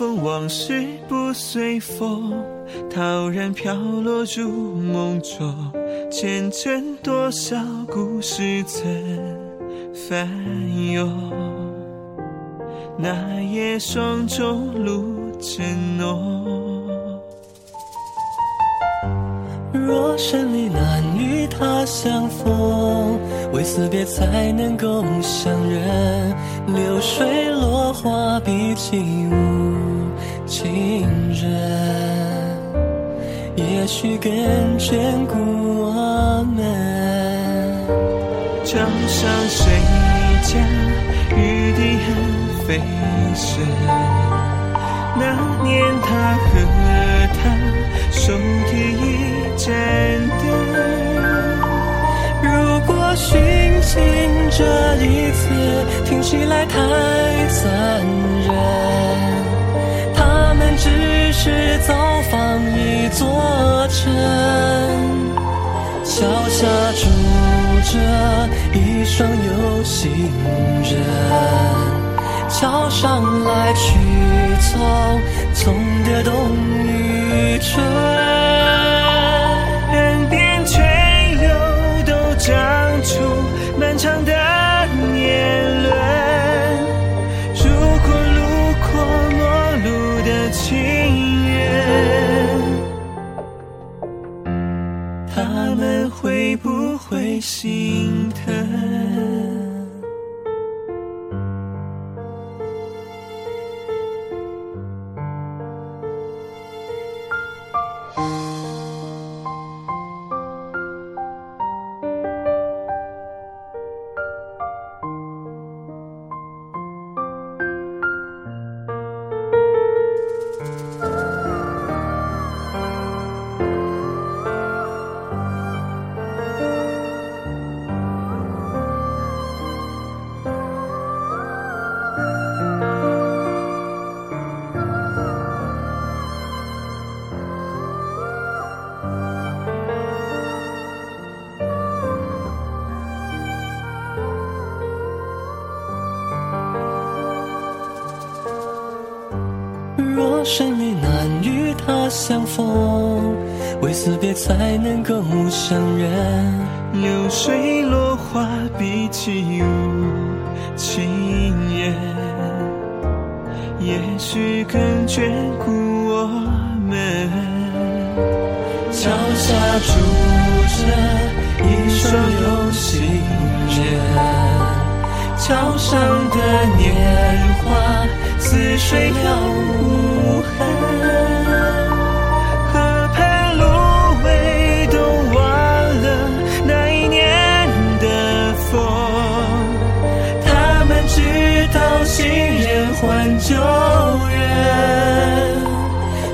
风，往事不随风，陶然飘落入梦中，前尘多少故事曾翻涌。那夜霜中露正浓，若生离难与他相逢，为死别才能够相认。流水落花比起无情人，也许更眷顾我们。江上谁家玉笛恨飞声？那年他和她手提一盏灯。如果寻情这一次听起来太残忍，着一双有心人，桥上来去匆匆的冬与春。他们会不会心疼？若生离难与他相逢，为死别才能够相认。流水落花比起无情人，也许更眷顾我们。桥下住着一双有心人，桥上的年华似水了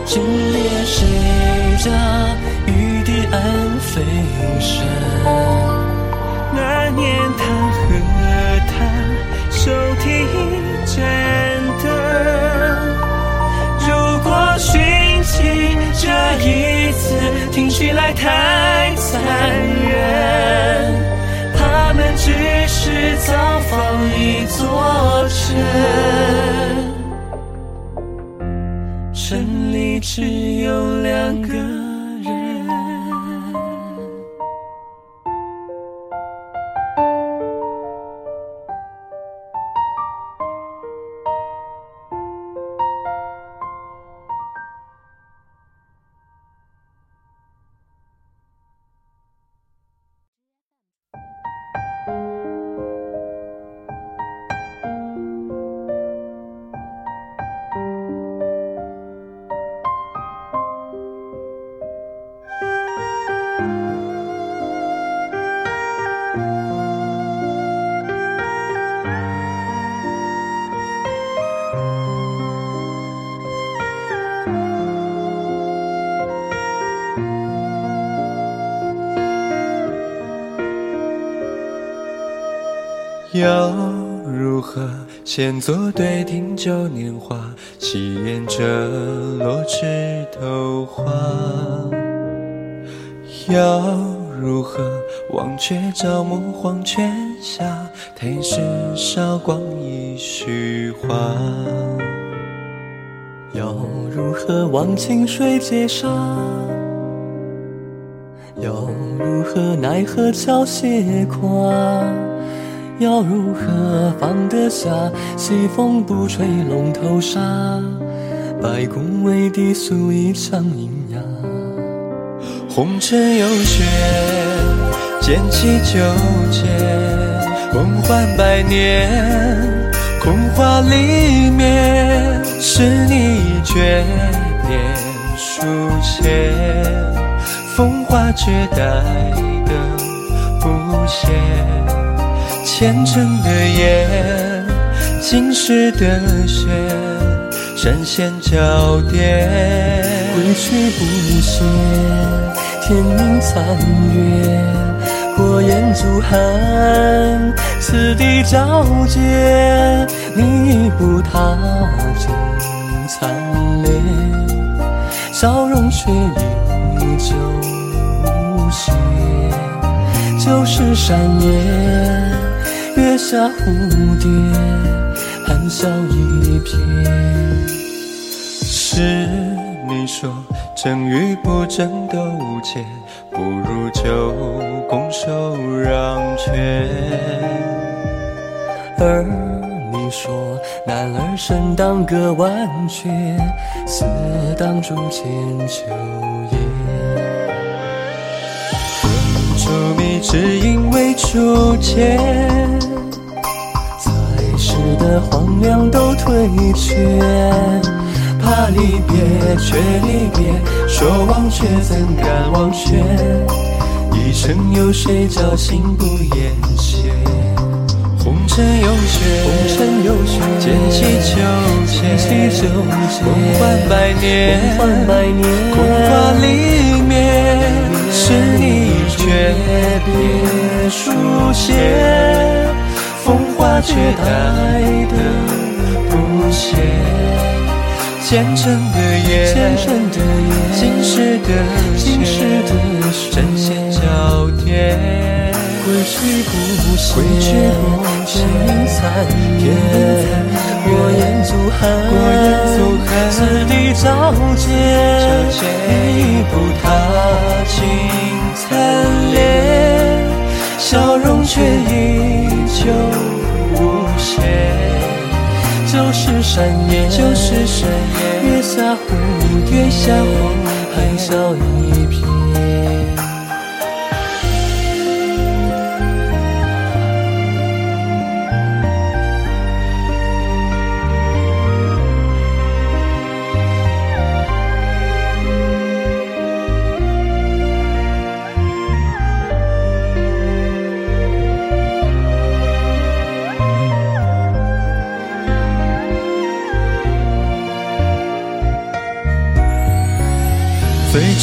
今夜谁家玉笛暗飞声？那年他和她手提一盏灯。如果寻情这一次听起来太有两要如何先作对听旧年华，细言着落枝头花？要如何忘却朝暮黄泉下，thấy 世韶光一虚华？要如何忘情水结沙？要如何奈何桥斜跨？要如何放得下西风不吹龙头沙？白宫为地诉一场阴阳。红尘有雪，剑气纠结，梦幻百年，空花里面是你诀别书写，风华绝代的不谢，虔诚的眼，今世的血，闪现焦点，归去不歇，天明残月，过眼足寒，此地交接，你一步踏进残烈，笑容却依旧无邪，旧时山野，月下蝴蝶，含笑一瞥。是你说争与不争都无解，不如就拱手让权。而你说男儿身当歌万阙，似当竹千秋叶。荼蘼只因为初见，荒凉都退却，怕离别却离别，说忘却怎敢忘却？一生有谁叫心不言谢？红尘有雪，红尘有雪，剑气纠结，剑气纠结梦幻百年，梦幻百年空花里面是你诀别书写，风华绝代的不屑，虔诚的眼，虔诚的眼，今世的交叠，归去不歇，归去寒，过眼足寒此地交接，山野，旧时山野。月下蝴蝶，月下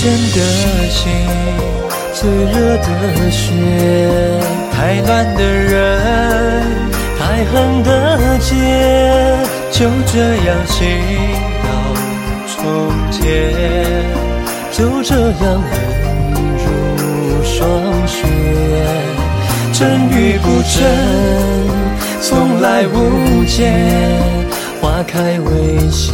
真的心，最热的血，太暖的人，太狠的结，就这样情到终结。就这样忍入霜雪。真与不真，从来无解，花开未谢。